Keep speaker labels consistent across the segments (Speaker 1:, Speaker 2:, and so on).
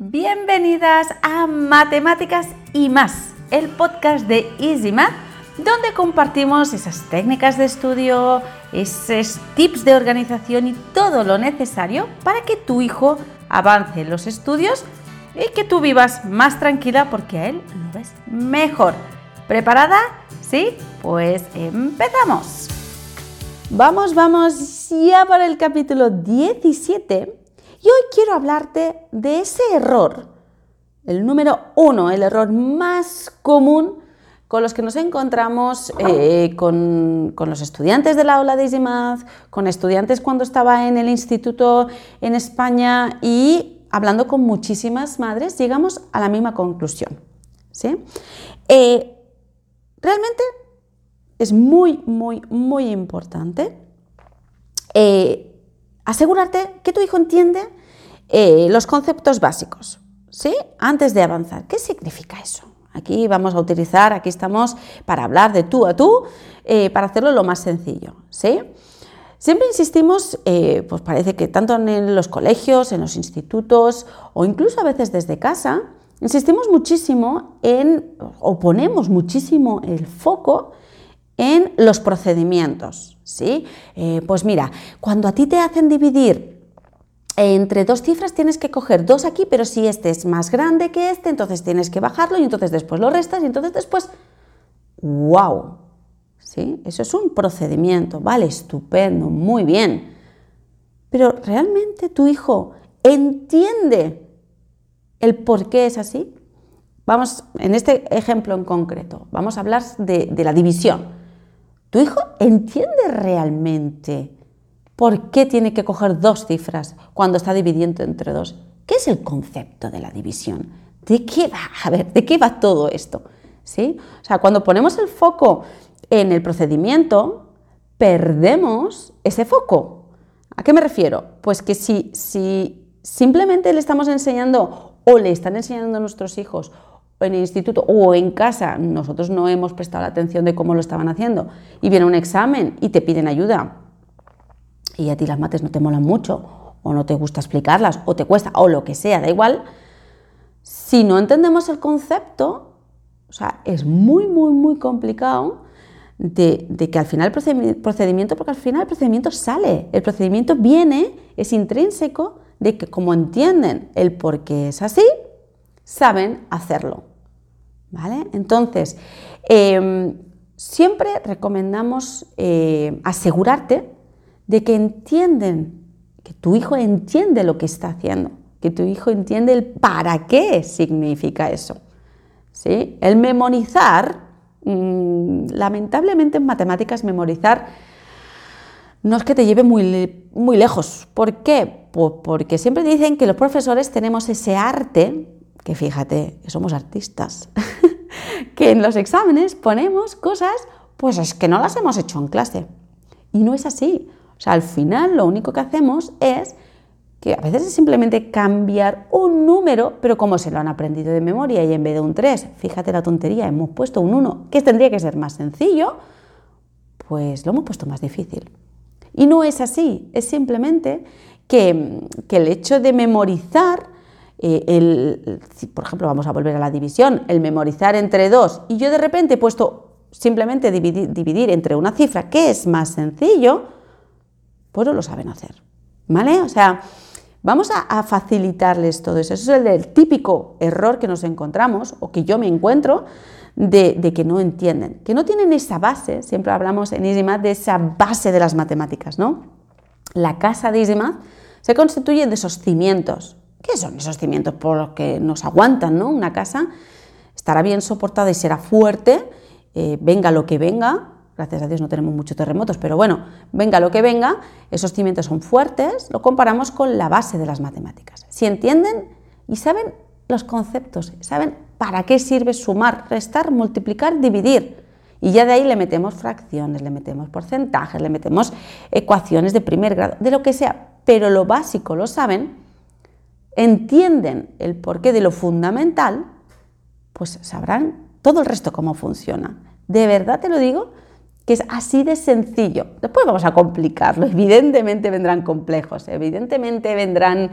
Speaker 1: Bienvenidas a Matemáticas y más, el podcast de Easy Math, donde compartimos esas técnicas de estudio, esos tips de organización y todo lo necesario para que tu hijo avance en los estudios y que tú vivas más tranquila porque a él lo ves mejor. ¿Preparada? ¿Sí? Pues empezamos. Vamos, vamos ya para el capítulo 17 y hoy quiero hablarte de ese error, el número uno, el error más común con los que nos encontramos eh, con, los estudiantes de la aula de EasyMath, con estudiantes cuando estaba en el instituto en España y hablando con muchísimas madres, llegamos a la misma conclusión. ¿sí? Eh, realmente es muy, muy, muy importante eh, asegurarte que tu hijo entiende eh, los conceptos básicos, ¿sí? Antes de avanzar. ¿Qué significa eso? Aquí vamos a utilizar, aquí estamos para hablar de tú a tú, eh, para hacerlo lo más sencillo, ¿sí? Siempre insistimos, pues parece que tanto en los colegios, en los institutos o incluso a veces desde casa, insistimos muchísimo en, o ponemos muchísimo el foco en los procedimientos. ¿sí? Eh, pues mira, cuando a ti te hacen dividir entre dos cifras tienes que coger dos aquí, pero si este es más grande que este, entonces tienes que bajarlo y entonces después lo restas y entonces después, wow, ¿sí? Eso es un procedimiento, vale, estupendo, muy bien. Pero ¿realmente tu hijo entiende el por qué es así? Vamos, en este ejemplo en concreto, vamos a hablar de la división. ¿Tu hijo entiende realmente por qué tiene que coger dos cifras cuando está dividiendo entre dos? ¿Qué es el concepto de la división? ¿De qué va? A ver, ¿de qué va todo esto? ¿Sí? O sea, cuando ponemos el foco en el procedimiento, perdemos ese foco. ¿A qué me refiero? Pues que si, si simplemente le estamos enseñando o le están enseñando a nuestros hijos en el instituto o en casa nosotros no hemos prestado la atención de cómo lo estaban haciendo. Y viene un examen y te piden ayuda. Y a ti las mates no te molan mucho o no te gusta explicarlas o te cuesta o lo que sea, da igual, si no entendemos el concepto, o sea, es muy, muy, muy complicado de, de, que al final el procedimiento, porque al final el procedimiento sale, el procedimiento viene, es intrínseco de que como entienden el por qué es así, saben hacerlo. ¿Vale? Entonces, em, siempre recomendamos eh, asegurarte de que entienden, que tu hijo entiende lo que está haciendo, que tu hijo entiende el para qué significa eso. ¿Sí? El memorizar, mm, lamentablemente en matemáticas memorizar no es que te lleve muy, muy lejos. ¿Por qué? Pues porque siempre dicen que los profesores tenemos ese arte que fíjate, que somos artistas, que en los exámenes ponemos cosas, pues es que no las hemos hecho en clase. Y no es así. O sea, al final lo único que hacemos es que a veces es simplemente cambiar un número, pero como se lo han aprendido de memoria y en vez de un 3, fíjate la tontería, hemos puesto un 1, que tendría que ser más sencillo, pues lo hemos puesto más difícil. Y no es así, es simplemente que, que el hecho de memorizar eh, el, por ejemplo, vamos a volver a la división, el memorizar entre dos y yo de repente he puesto simplemente dividir, entre una cifra que es más sencillo, pues no lo saben hacer. ¿Vale? O sea, vamos a, facilitarles todo eso. Eso es el, típico error que nos encontramos o que yo me encuentro de, que no entienden, que no tienen esa base, siempre hablamos en EasyMath de esa base de las matemáticas, ¿no? La casa de EasyMath se constituye de esos cimientos, ¿Qué son esos cimientos por los que nos aguantan ¿no? una casa? Estará bien soportada y será fuerte, eh, venga lo que venga. Gracias a Dios no tenemos muchos terremotos, pero bueno, venga lo que venga, esos cimientos son fuertes, lo comparamos con la base de las matemáticas. Si entienden y saben los conceptos, saben para qué sirve sumar, restar, multiplicar, dividir. Y ya de ahí le metemos fracciones, le metemos porcentajes, le metemos ecuaciones de primer grado, de lo que sea. Pero lo básico lo saben, entienden el porqué de lo fundamental, pues sabrán todo el resto cómo funciona. De verdad te lo digo que es así de sencillo. Después vamos a complicarlo, evidentemente vendrán complejos, evidentemente vendrán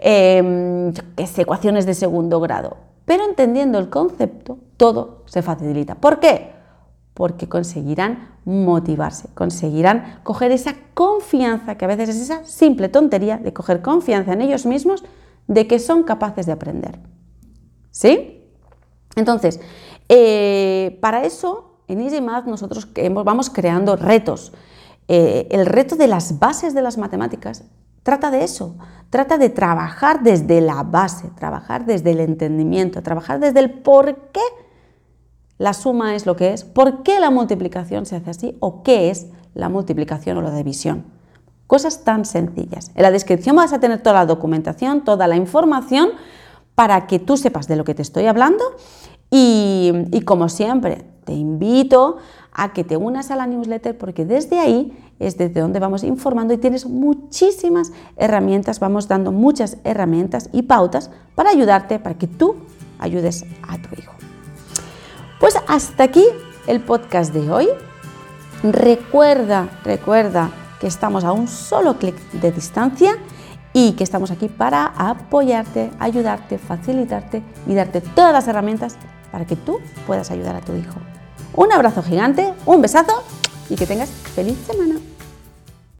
Speaker 1: em, ecuaciones de segundo grado, pero entendiendo el concepto, todo se facilita. ¿Por qué? Porque conseguirán motivarse, conseguirán coger esa confianza, que a veces es esa simple tontería de coger confianza en ellos mismos, de que son capaces de aprender. ¿Sí? Entonces, eh, para eso en EasyMath nosotros vamos creando retos. Eh, el reto de las bases de las matemáticas trata de eso, trata de trabajar desde la base, trabajar desde el entendimiento, trabajar desde el por qué la suma es lo que es, por qué la multiplicación se hace así o qué es la multiplicación o la división. Cosas tan sencillas. En la descripción vas a tener toda la documentación, toda la información para que tú sepas de lo que te estoy hablando y como siempre, te invito a que te unas a la newsletter porque desde ahí es desde donde vamos informando y tienes muchísimas herramientas, vamos dando muchas herramientas y pautas para ayudarte, para que tú ayudes a tu hijo. Pues hasta aquí el podcast de hoy. Recuerda, recuerda que estamos a un solo clic de distancia y que estamos aquí para apoyarte, ayudarte, facilitarte y darte todas las herramientas para que tú puedas ayudar a tu hijo. Un abrazo gigante, un besazo y que tengas feliz semana.